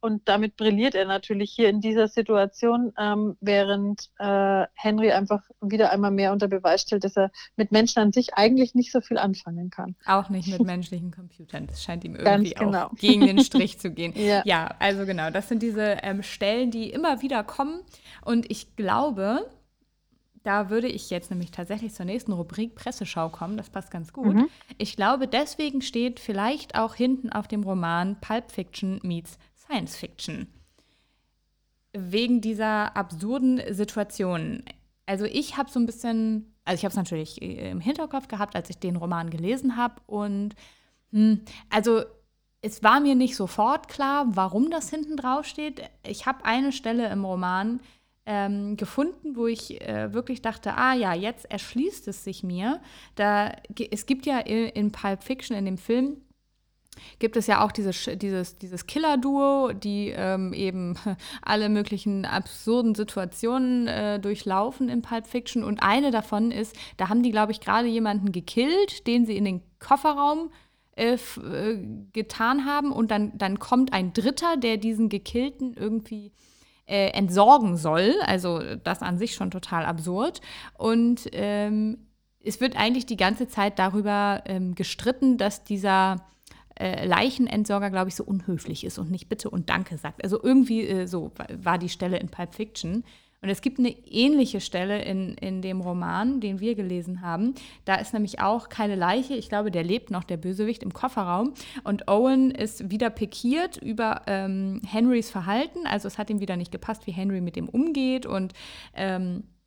und damit brilliert er natürlich hier in dieser Situation, ähm, während äh, Henry einfach wieder einmal mehr unter Beweis stellt, dass er mit Menschen an sich eigentlich nicht so viel anfangen kann. Auch nicht mit menschlichen Computern. Das scheint ihm irgendwie genau. auch gegen den Strich zu gehen. ja. ja. also genau, das sind diese ähm, Stellen, die immer wieder kommen. Und ich glaube, da würde ich jetzt nämlich tatsächlich zur nächsten Rubrik Presseschau kommen. Das passt ganz gut. Mhm. Ich glaube, deswegen steht vielleicht auch hinten auf dem Roman Pulp Fiction meets Science Fiction. Wegen dieser absurden Situation. Also ich habe so ein bisschen, also ich habe es natürlich äh, im Hinterkopf gehabt, als ich den Roman gelesen habe. Und hm, also es war mir nicht sofort klar, warum das hinten drauf steht. Ich habe eine Stelle im Roman, ähm, gefunden, wo ich äh, wirklich dachte, ah ja, jetzt erschließt es sich mir. Da, es gibt ja in, in Pulp Fiction, in dem Film, gibt es ja auch dieses, dieses, dieses Killer-Duo, die ähm, eben alle möglichen absurden Situationen äh, durchlaufen in Pulp Fiction. Und eine davon ist, da haben die, glaube ich, gerade jemanden gekillt, den sie in den Kofferraum äh, äh, getan haben. Und dann, dann kommt ein Dritter, der diesen Gekillten irgendwie äh, entsorgen soll. Also das an sich schon total absurd. Und ähm, es wird eigentlich die ganze Zeit darüber ähm, gestritten, dass dieser äh, Leichenentsorger, glaube ich, so unhöflich ist und nicht Bitte und Danke sagt. Also irgendwie äh, so war die Stelle in Pulp Fiction. Und es gibt eine ähnliche Stelle in, in dem Roman, den wir gelesen haben. Da ist nämlich auch keine Leiche. Ich glaube, der lebt noch, der Bösewicht, im Kofferraum. Und Owen ist wieder pikiert über ähm, Henrys Verhalten. Also es hat ihm wieder nicht gepasst, wie Henry mit ihm umgeht. Und ähm, äh,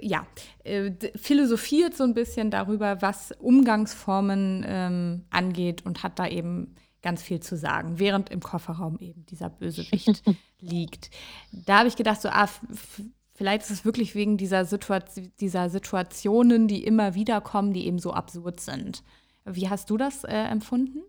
ja, äh, philosophiert so ein bisschen darüber, was Umgangsformen ähm, angeht und hat da eben ganz viel zu sagen, während im Kofferraum eben dieser Bösewicht liegt. Da habe ich gedacht, so, ah, vielleicht ist es wirklich wegen dieser, Situation, dieser Situationen, die immer wieder kommen, die eben so absurd sind. Wie hast du das äh, empfunden?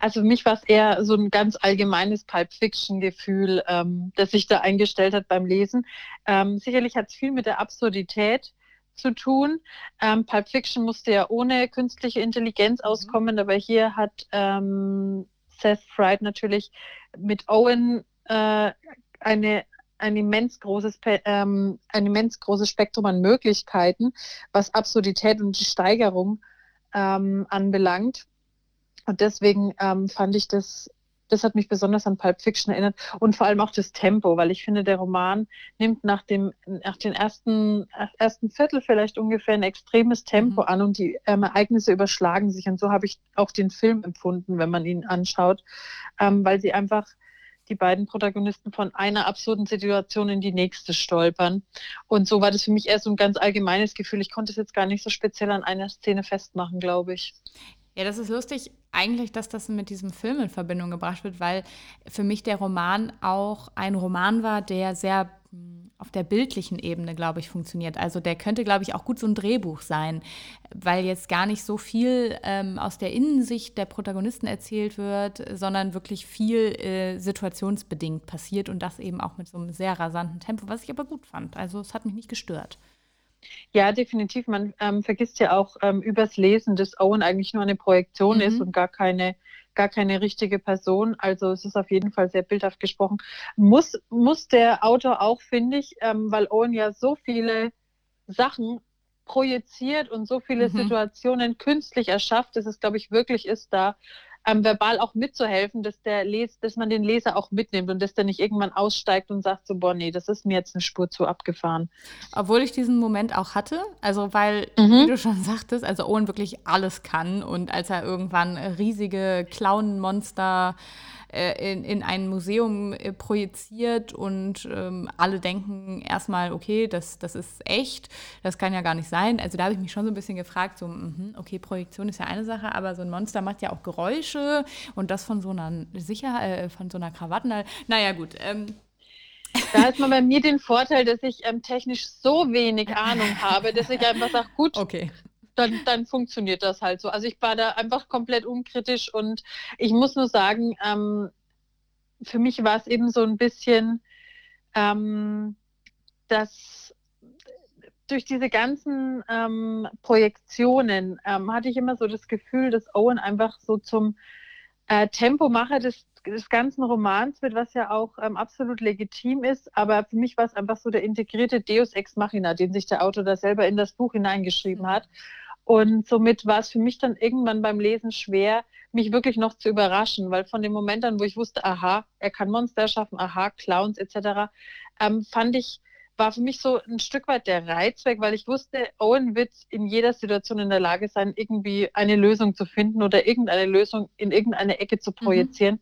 Also für mich war es eher so ein ganz allgemeines Pulp Fiction-Gefühl, ähm, das sich da eingestellt hat beim Lesen. Ähm, sicherlich hat es viel mit der Absurdität zu tun. Ähm, Pulp Fiction musste ja ohne künstliche Intelligenz mhm. auskommen, aber hier hat ähm, Seth Fried natürlich mit Owen äh, eine ein immens großes, ähm, ein immens großes Spektrum an Möglichkeiten, was Absurdität und die Steigerung ähm, anbelangt. Und deswegen ähm, fand ich das, das hat mich besonders an Pulp Fiction erinnert und vor allem auch das Tempo, weil ich finde, der Roman nimmt nach dem, nach den ersten, ersten Viertel vielleicht ungefähr ein extremes Tempo mhm. an und die ähm, Ereignisse überschlagen sich. Und so habe ich auch den Film empfunden, wenn man ihn anschaut, ähm, weil sie einfach die beiden Protagonisten von einer absurden Situation in die nächste stolpern. Und so war das für mich eher so ein ganz allgemeines Gefühl. Ich konnte es jetzt gar nicht so speziell an einer Szene festmachen, glaube ich. Ja, das ist lustig eigentlich, dass das mit diesem Film in Verbindung gebracht wird, weil für mich der Roman auch ein Roman war, der sehr hm, auf der bildlichen Ebene, glaube ich, funktioniert. Also der könnte, glaube ich, auch gut so ein Drehbuch sein, weil jetzt gar nicht so viel ähm, aus der Innensicht der Protagonisten erzählt wird, sondern wirklich viel äh, situationsbedingt passiert und das eben auch mit so einem sehr rasanten Tempo, was ich aber gut fand. Also es hat mich nicht gestört. Ja, definitiv. Man ähm, vergisst ja auch ähm, übers Lesen, dass Owen eigentlich nur eine Projektion mhm. ist und gar keine, gar keine richtige Person. Also es ist auf jeden Fall sehr bildhaft gesprochen. Muss, muss der Autor auch, finde ich, ähm, weil Owen ja so viele Sachen projiziert und so viele mhm. Situationen künstlich erschafft, dass es, glaube ich, wirklich ist, da ähm, verbal auch mitzuhelfen, dass der Les dass man den Leser auch mitnimmt und dass der nicht irgendwann aussteigt und sagt so, boah, nee, das ist mir jetzt eine Spur zu abgefahren. Obwohl ich diesen Moment auch hatte, also weil, mhm. wie du schon sagtest, also Owen wirklich alles kann und als er irgendwann riesige Clown-Monster äh, in, in ein Museum äh, projiziert und ähm, alle denken erstmal, okay, das, das ist echt, das kann ja gar nicht sein. Also da habe ich mich schon so ein bisschen gefragt, so, mh, okay, Projektion ist ja eine Sache, aber so ein Monster macht ja auch Geräusche und das von so einer Sicherheit, äh, von so einer Krawatten. Naja, gut. Ähm, da hat man bei mir den Vorteil, dass ich ähm, technisch so wenig Ahnung habe, dass ich einfach sage, gut, okay dann, dann funktioniert das halt so. Also ich war da einfach komplett unkritisch und ich muss nur sagen, ähm, für mich war es eben so ein bisschen, ähm, dass durch diese ganzen ähm, Projektionen ähm, hatte ich immer so das Gefühl, dass Owen einfach so zum äh, Tempomacher des, des ganzen Romans wird, was ja auch ähm, absolut legitim ist. Aber für mich war es einfach so der integrierte Deus Ex Machina, den sich der Autor da selber in das Buch hineingeschrieben mhm. hat. Und somit war es für mich dann irgendwann beim Lesen schwer, mich wirklich noch zu überraschen, weil von dem Moment an, wo ich wusste, aha, er kann Monster schaffen, aha, Clowns etc., ähm, fand ich, war für mich so ein Stück weit der Reiz weg, weil ich wusste, Owen wird in jeder Situation in der Lage sein, irgendwie eine Lösung zu finden oder irgendeine Lösung in irgendeine Ecke zu mhm. projizieren. Mhm.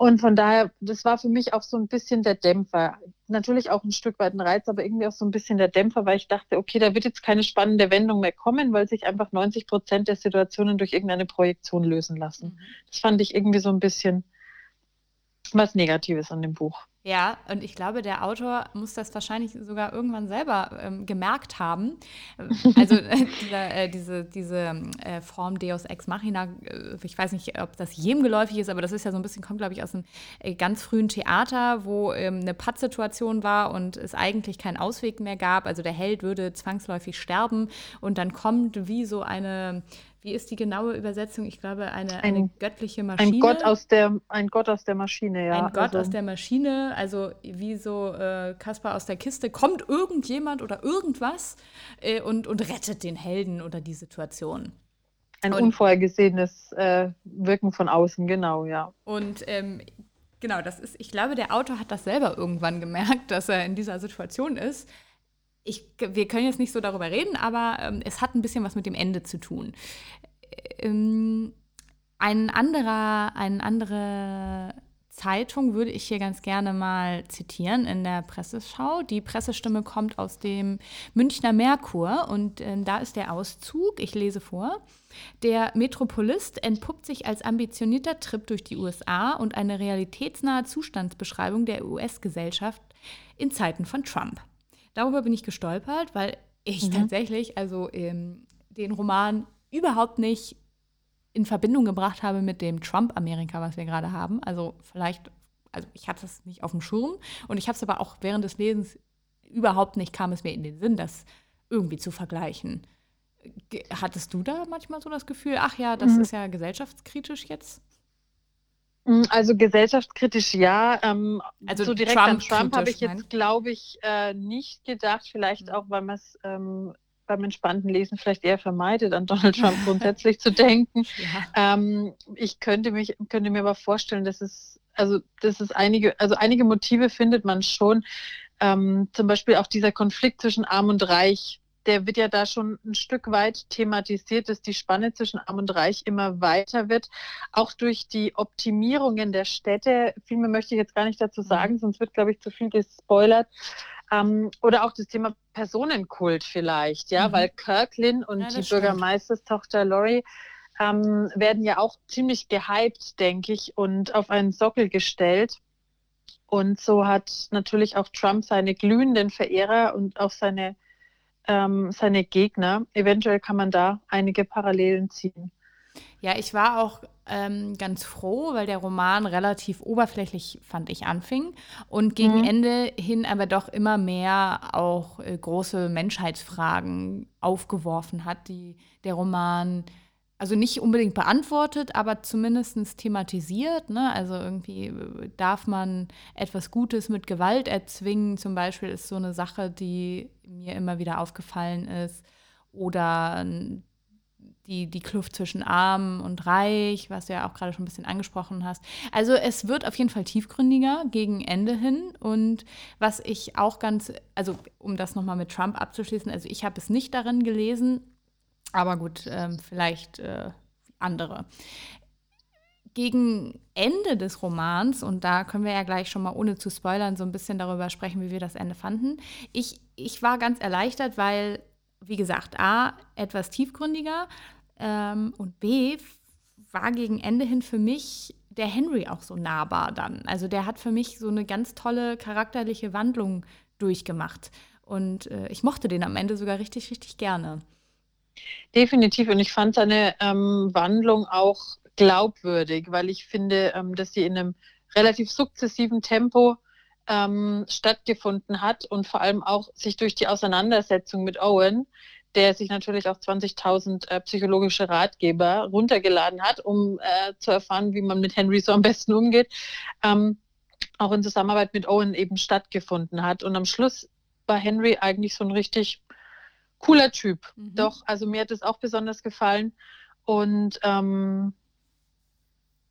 Und von daher, das war für mich auch so ein bisschen der Dämpfer. Natürlich auch ein Stück weit ein Reiz, aber irgendwie auch so ein bisschen der Dämpfer, weil ich dachte, okay, da wird jetzt keine spannende Wendung mehr kommen, weil sich einfach 90 Prozent der Situationen durch irgendeine Projektion lösen lassen. Mhm. Das fand ich irgendwie so ein bisschen was Negatives an dem Buch. Ja, und ich glaube, der Autor muss das wahrscheinlich sogar irgendwann selber ähm, gemerkt haben. Also äh, diese, äh, diese, diese äh, Form Deus Ex Machina, äh, ich weiß nicht, ob das jedem geläufig ist, aber das ist ja so ein bisschen, kommt, glaube ich, aus einem äh, ganz frühen Theater, wo ähm, eine Pattsituation war und es eigentlich keinen Ausweg mehr gab. Also der Held würde zwangsläufig sterben und dann kommt wie so eine wie ist die genaue Übersetzung? Ich glaube, eine, eine ein, göttliche Maschine. Ein Gott aus der, ein Gott aus der Maschine, ja. Ein Gott also. aus der Maschine, also wie so äh, Kaspar aus der Kiste, kommt irgendjemand oder irgendwas äh, und, und rettet den Helden oder die Situation. Ein und, unvorhergesehenes äh, Wirken von außen, genau, ja. Und ähm, genau, das ist, ich glaube, der Autor hat das selber irgendwann gemerkt, dass er in dieser Situation ist ich, wir können jetzt nicht so darüber reden, aber ähm, es hat ein bisschen was mit dem Ende zu tun. Ähm, ein anderer, eine andere Zeitung würde ich hier ganz gerne mal zitieren in der Presseschau. Die Pressestimme kommt aus dem Münchner Merkur und äh, da ist der Auszug, ich lese vor. Der Metropolist entpuppt sich als ambitionierter Trip durch die USA und eine realitätsnahe Zustandsbeschreibung der US-Gesellschaft in Zeiten von Trump. Darüber bin ich gestolpert, weil ich mhm. tatsächlich also ähm, den Roman überhaupt nicht in Verbindung gebracht habe mit dem Trump-Amerika, was wir gerade haben. Also vielleicht, also ich hatte es nicht auf dem Schirm und ich habe es aber auch während des Lesens überhaupt nicht, kam es mir in den Sinn, das irgendwie zu vergleichen. Hattest du da manchmal so das Gefühl, ach ja, das mhm. ist ja gesellschaftskritisch jetzt? Mm, also gesellschaftskritisch ja. Ähm, also so direkt Trump an Trump habe ich jetzt, glaube ich, äh, nicht gedacht. Vielleicht mhm. auch, weil man es ähm, beim entspannten Lesen vielleicht eher vermeidet, an Donald Trump grundsätzlich zu denken. Ja. Ähm, ich könnte mich, könnte mir aber vorstellen, dass es, also, dass es einige, also einige Motive findet man schon. Ähm, zum Beispiel auch dieser Konflikt zwischen Arm und Reich der wird ja da schon ein Stück weit thematisiert, dass die Spanne zwischen Arm und Reich immer weiter wird, auch durch die Optimierungen der Städte. Viel mehr möchte ich jetzt gar nicht dazu sagen, mhm. sonst wird, glaube ich, zu viel gespoilert. Ähm, oder auch das Thema Personenkult vielleicht, ja, mhm. weil Kirklin und ja, die Bürgermeisterstochter Lori ähm, werden ja auch ziemlich gehypt, denke ich, und auf einen Sockel gestellt. Und so hat natürlich auch Trump seine glühenden Verehrer und auch seine ähm, seine Gegner. Eventuell kann man da einige Parallelen ziehen. Ja, ich war auch ähm, ganz froh, weil der Roman relativ oberflächlich, fand ich, anfing und gegen mhm. Ende hin aber doch immer mehr auch äh, große Menschheitsfragen aufgeworfen hat, die der Roman also nicht unbedingt beantwortet, aber zumindest thematisiert. Ne? Also irgendwie äh, darf man etwas Gutes mit Gewalt erzwingen, zum Beispiel ist so eine Sache, die mir immer wieder aufgefallen ist. Oder die, die Kluft zwischen arm und reich, was du ja auch gerade schon ein bisschen angesprochen hast. Also es wird auf jeden Fall tiefgründiger gegen Ende hin. Und was ich auch ganz, also um das nochmal mit Trump abzuschließen, also ich habe es nicht darin gelesen, aber gut, ähm, vielleicht äh, andere. Gegen Ende des Romans, und da können wir ja gleich schon mal ohne zu spoilern so ein bisschen darüber sprechen, wie wir das Ende fanden. Ich, ich war ganz erleichtert, weil, wie gesagt, A, etwas tiefgründiger ähm, und B, war gegen Ende hin für mich der Henry auch so nahbar dann. Also der hat für mich so eine ganz tolle charakterliche Wandlung durchgemacht. Und äh, ich mochte den am Ende sogar richtig, richtig gerne. Definitiv. Und ich fand seine ähm, Wandlung auch glaubwürdig, weil ich finde, ähm, dass sie in einem relativ sukzessiven Tempo ähm, stattgefunden hat und vor allem auch sich durch die Auseinandersetzung mit Owen, der sich natürlich auch 20.000 äh, psychologische Ratgeber runtergeladen hat, um äh, zu erfahren, wie man mit Henry so am besten umgeht, ähm, auch in Zusammenarbeit mit Owen eben stattgefunden hat. Und am Schluss war Henry eigentlich so ein richtig cooler Typ. Mhm. Doch, also mir hat es auch besonders gefallen. Und ähm,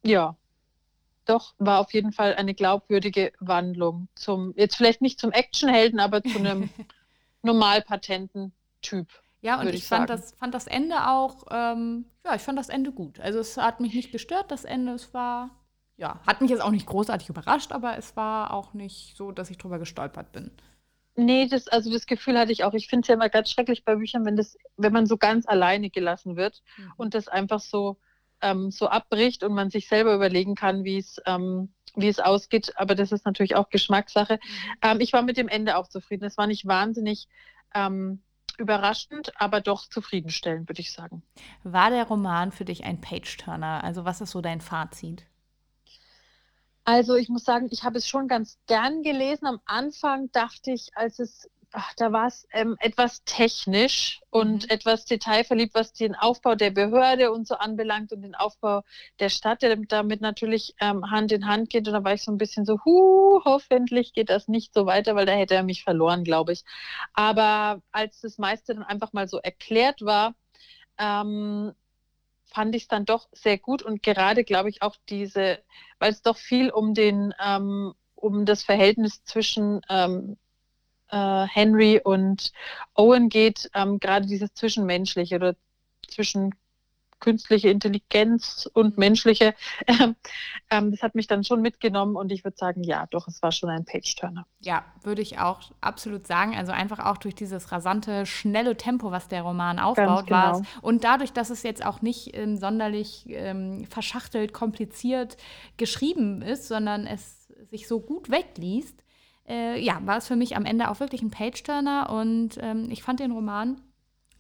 ja, doch, war auf jeden Fall eine glaubwürdige Wandlung zum, jetzt vielleicht nicht zum Actionhelden, aber zu einem normal patenten Typ. Ja, und ich, ich fand, das, fand das Ende auch, ähm, ja, ich fand das Ende gut. Also es hat mich nicht gestört, das Ende, es war, ja, hat mich jetzt auch nicht großartig überrascht, aber es war auch nicht so, dass ich drüber gestolpert bin. Nee, das, also das Gefühl hatte ich auch. Ich finde es ja immer ganz schrecklich bei Büchern, wenn das, wenn man so ganz alleine gelassen wird mhm. und das einfach so, ähm, so abbricht und man sich selber überlegen kann, wie es ähm, wie es ausgeht, aber das ist natürlich auch Geschmackssache. Mhm. Ähm, ich war mit dem Ende auch zufrieden. Es war nicht wahnsinnig ähm, überraschend, aber doch zufriedenstellend, würde ich sagen. War der Roman für dich ein Page-Turner? Also was ist so dein Fazit? Also ich muss sagen, ich habe es schon ganz gern gelesen. Am Anfang dachte ich, als es ach, da war es ähm, etwas technisch und mhm. etwas detailverliebt, was den Aufbau der Behörde und so anbelangt und den Aufbau der Stadt, der damit natürlich ähm, Hand in Hand geht. Und da war ich so ein bisschen so, hu, hoffentlich geht das nicht so weiter, weil da hätte er mich verloren, glaube ich. Aber als das meiste dann einfach mal so erklärt war, ähm, fand ich es dann doch sehr gut und gerade, glaube ich, auch diese, weil es doch viel um den, ähm, um das Verhältnis zwischen ähm, äh, Henry und Owen geht, ähm, gerade dieses Zwischenmenschliche oder zwischen künstliche Intelligenz und mhm. menschliche, ähm, ähm, das hat mich dann schon mitgenommen und ich würde sagen, ja, doch, es war schon ein Page-Turner. Ja, würde ich auch absolut sagen. Also einfach auch durch dieses rasante, schnelle Tempo, was der Roman aufbaut, genau. war es. Und dadurch, dass es jetzt auch nicht ähm, sonderlich ähm, verschachtelt, kompliziert geschrieben ist, sondern es sich so gut wegliest, äh, ja, war es für mich am Ende auch wirklich ein Page-Turner und ähm, ich fand den Roman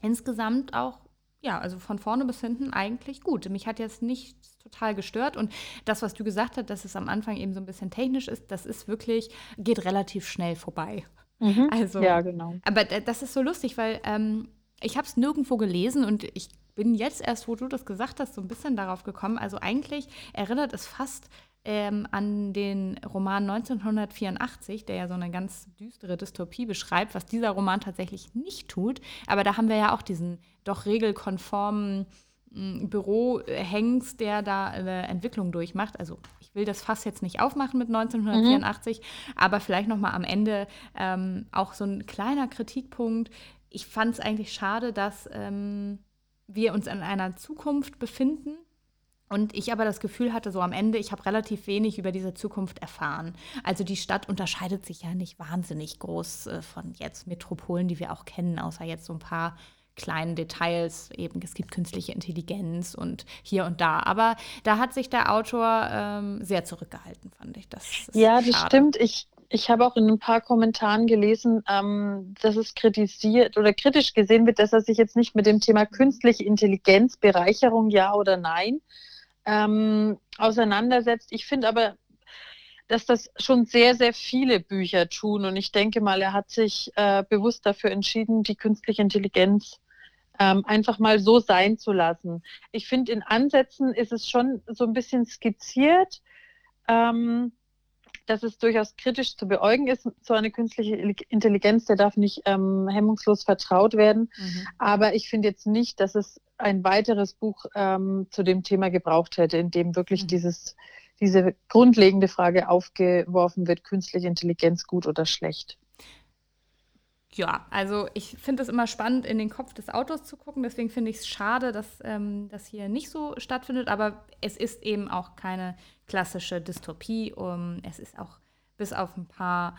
insgesamt auch, ja, also von vorne bis hinten eigentlich gut. Mich hat jetzt nichts total gestört und das, was du gesagt hast, dass es am Anfang eben so ein bisschen technisch ist, das ist wirklich, geht relativ schnell vorbei. Mhm. Also, ja, genau. Aber das ist so lustig, weil ähm, ich habe es nirgendwo gelesen und ich bin jetzt erst, wo du das gesagt hast, so ein bisschen darauf gekommen. Also eigentlich erinnert es fast ähm, an den Roman 1984, der ja so eine ganz düstere Dystopie beschreibt, was dieser Roman tatsächlich nicht tut. Aber da haben wir ja auch diesen doch regelkonformen hm, Bürohengst, der da eine Entwicklung durchmacht. Also ich will das Fass jetzt nicht aufmachen mit 1984, mhm. aber vielleicht noch mal am Ende ähm, auch so ein kleiner Kritikpunkt. Ich fand es eigentlich schade, dass ähm, wir uns in einer Zukunft befinden, und ich aber das Gefühl hatte, so am Ende, ich habe relativ wenig über diese Zukunft erfahren. Also die Stadt unterscheidet sich ja nicht wahnsinnig groß äh, von jetzt Metropolen, die wir auch kennen, außer jetzt so ein paar kleinen Details. Eben, es gibt künstliche Intelligenz und hier und da. Aber da hat sich der Autor ähm, sehr zurückgehalten, fand ich. Das ja, das schade. stimmt. Ich, ich habe auch in ein paar Kommentaren gelesen, ähm, dass es kritisiert oder kritisch gesehen wird, dass er sich jetzt nicht mit dem Thema künstliche Intelligenz, Bereicherung, ja oder nein, ähm, auseinandersetzt. Ich finde aber, dass das schon sehr, sehr viele Bücher tun. Und ich denke mal, er hat sich äh, bewusst dafür entschieden, die künstliche Intelligenz ähm, einfach mal so sein zu lassen. Ich finde, in Ansätzen ist es schon so ein bisschen skizziert. Ähm, dass es durchaus kritisch zu beäugen ist. So eine künstliche Intelligenz, der darf nicht ähm, hemmungslos vertraut werden. Mhm. Aber ich finde jetzt nicht, dass es ein weiteres Buch ähm, zu dem Thema gebraucht hätte, in dem wirklich mhm. dieses, diese grundlegende Frage aufgeworfen wird, künstliche Intelligenz gut oder schlecht. Ja, also ich finde es immer spannend, in den Kopf des Autors zu gucken. Deswegen finde ich es schade, dass ähm, das hier nicht so stattfindet. Aber es ist eben auch keine klassische Dystopie. Um, es ist auch bis auf ein paar,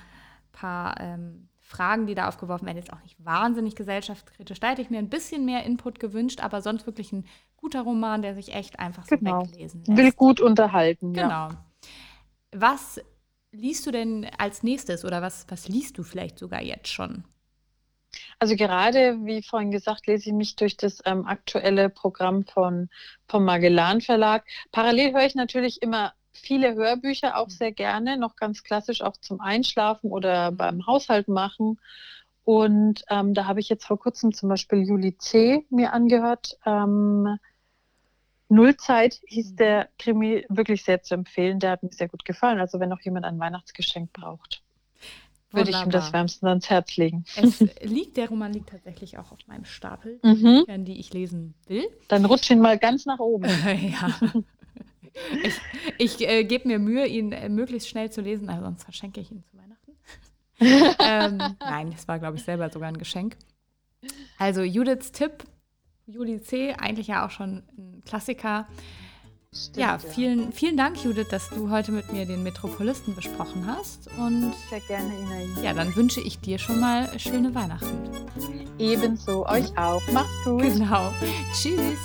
paar ähm, Fragen, die da aufgeworfen werden, jetzt auch nicht wahnsinnig gesellschaftskritisch. Da hätte ich mir ein bisschen mehr Input gewünscht, aber sonst wirklich ein guter Roman, der sich echt einfach so genau. weglesen lässt. Will gut unterhalten. Genau. Ja. Was liest du denn als nächstes oder was, was liest du vielleicht sogar jetzt schon? Also gerade, wie vorhin gesagt, lese ich mich durch das ähm, aktuelle Programm von, vom Magellan Verlag. Parallel höre ich natürlich immer viele Hörbücher auch mhm. sehr gerne, noch ganz klassisch auch zum Einschlafen oder beim Haushalt machen. Und ähm, da habe ich jetzt vor kurzem zum Beispiel Juli C. mir angehört. Ähm, Nullzeit hieß mhm. der Krimi wirklich sehr zu empfehlen. Der hat mir sehr gut gefallen. Also wenn noch jemand ein Weihnachtsgeschenk braucht, würde ich ihm das wärmstens ans Herz legen. Es liegt, der Roman liegt tatsächlich auch auf meinem Stapel, mhm. die ich lesen will. Dann rutsch ihn mal ganz nach oben. ja. Ich, ich äh, gebe mir Mühe, ihn äh, möglichst schnell zu lesen, also sonst verschenke ich ihn zu Weihnachten. ähm, nein, das war, glaube ich, selber sogar ein Geschenk. Also Judiths Tipp, Juli C., eigentlich ja auch schon ein Klassiker. Stimmt, ja, vielen, ja. vielen Dank, Judith, dass du heute mit mir den Metropolisten besprochen hast. Und Sehr gerne, Ina. Ja, dann wünsche ich dir schon mal schöne Weihnachten. Ebenso, euch auch. Mach's gut. Genau. Tschüss.